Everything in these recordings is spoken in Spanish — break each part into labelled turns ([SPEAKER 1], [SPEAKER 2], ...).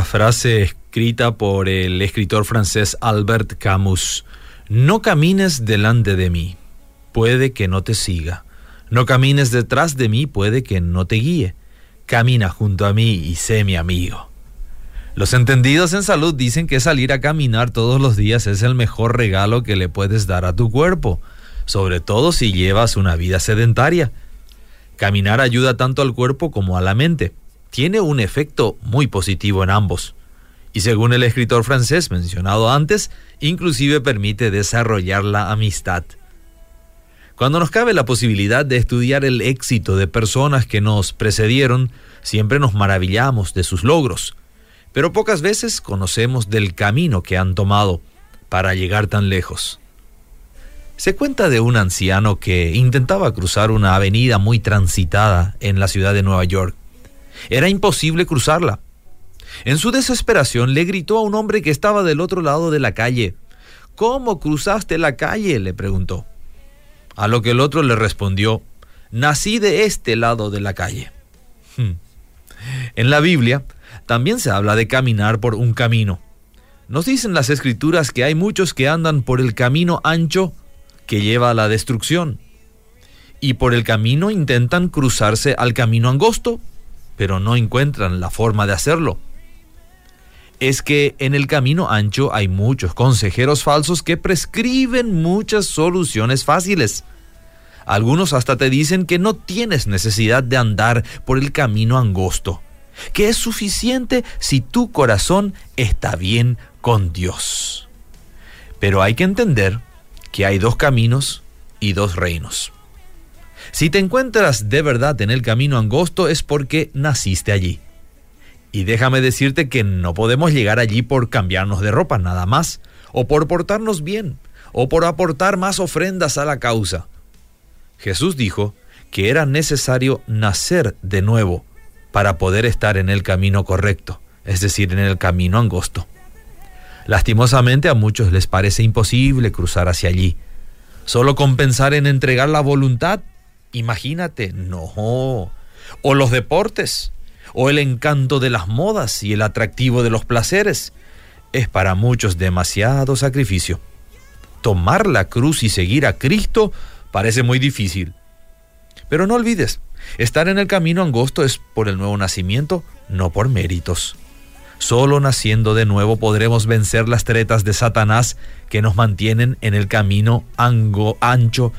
[SPEAKER 1] frase escrita por el escritor francés Albert Camus. No camines delante de mí, puede que no te siga. No camines detrás de mí, puede que no te guíe. Camina junto a mí y sé mi amigo. Los entendidos en salud dicen que salir a caminar todos los días es el mejor regalo que le puedes dar a tu cuerpo, sobre todo si llevas una vida sedentaria. Caminar ayuda tanto al cuerpo como a la mente. Tiene un efecto muy positivo en ambos. Y según el escritor francés mencionado antes, inclusive permite desarrollar la amistad. Cuando nos cabe la posibilidad de estudiar el éxito de personas que nos precedieron, siempre nos maravillamos de sus logros pero pocas veces conocemos del camino que han tomado para llegar tan lejos. Se cuenta de un anciano que intentaba cruzar una avenida muy transitada en la ciudad de Nueva York. Era imposible cruzarla. En su desesperación le gritó a un hombre que estaba del otro lado de la calle. ¿Cómo cruzaste la calle? le preguntó. A lo que el otro le respondió, nací de este lado de la calle. Hmm. En la Biblia también se habla de caminar por un camino. Nos dicen las escrituras que hay muchos que andan por el camino ancho que lleva a la destrucción. Y por el camino intentan cruzarse al camino angosto, pero no encuentran la forma de hacerlo. Es que en el camino ancho hay muchos consejeros falsos que prescriben muchas soluciones fáciles. Algunos hasta te dicen que no tienes necesidad de andar por el camino angosto que es suficiente si tu corazón está bien con Dios. Pero hay que entender que hay dos caminos y dos reinos. Si te encuentras de verdad en el camino angosto es porque naciste allí. Y déjame decirte que no podemos llegar allí por cambiarnos de ropa nada más, o por portarnos bien, o por aportar más ofrendas a la causa. Jesús dijo que era necesario nacer de nuevo para poder estar en el camino correcto, es decir, en el camino angosto. Lastimosamente a muchos les parece imposible cruzar hacia allí. Solo con pensar en entregar la voluntad, imagínate, no. O los deportes, o el encanto de las modas y el atractivo de los placeres, es para muchos demasiado sacrificio. Tomar la cruz y seguir a Cristo parece muy difícil. Pero no olvides, Estar en el camino angosto es por el nuevo nacimiento, no por méritos. Solo naciendo de nuevo podremos vencer las tretas de Satanás que nos mantienen en el camino ancho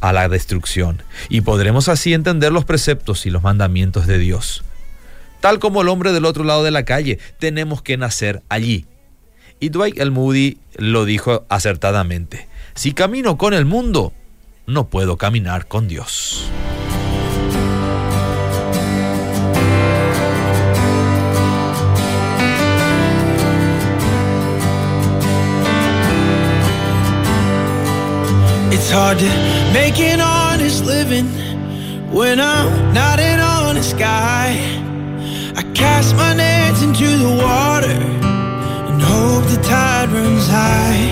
[SPEAKER 1] a la destrucción, y podremos así entender los preceptos y los mandamientos de Dios. Tal como el hombre del otro lado de la calle, tenemos que nacer allí. Y Dwight el Moody lo dijo acertadamente, si camino con el mundo, no puedo caminar con Dios.
[SPEAKER 2] It's hard to make an honest living when I'm not an honest guy. I cast my nets into the water and hope the tide runs high.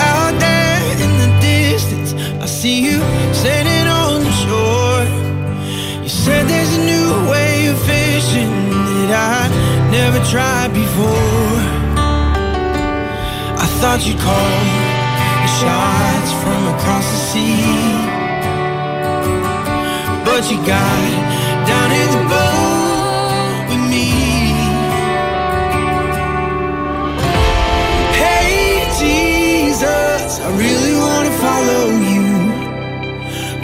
[SPEAKER 2] Out there in the distance, I see you standing on the shore. You said there's a new way of fishing that I never tried before. I thought you'd call shots from across the sea. But you got down in the boat with me. Hey, Jesus, I really want to follow you.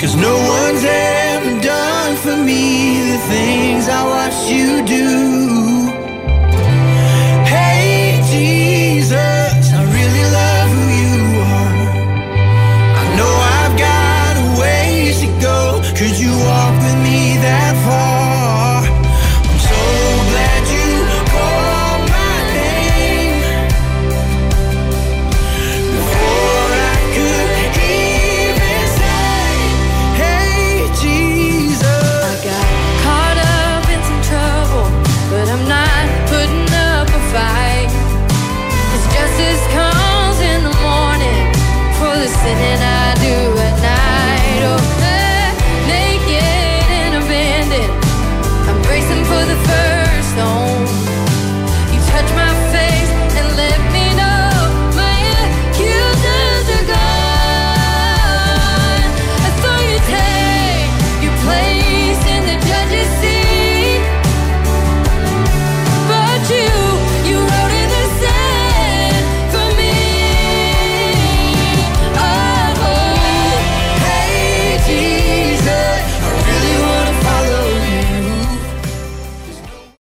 [SPEAKER 2] Cause no one's ever done for me the things I watched you do.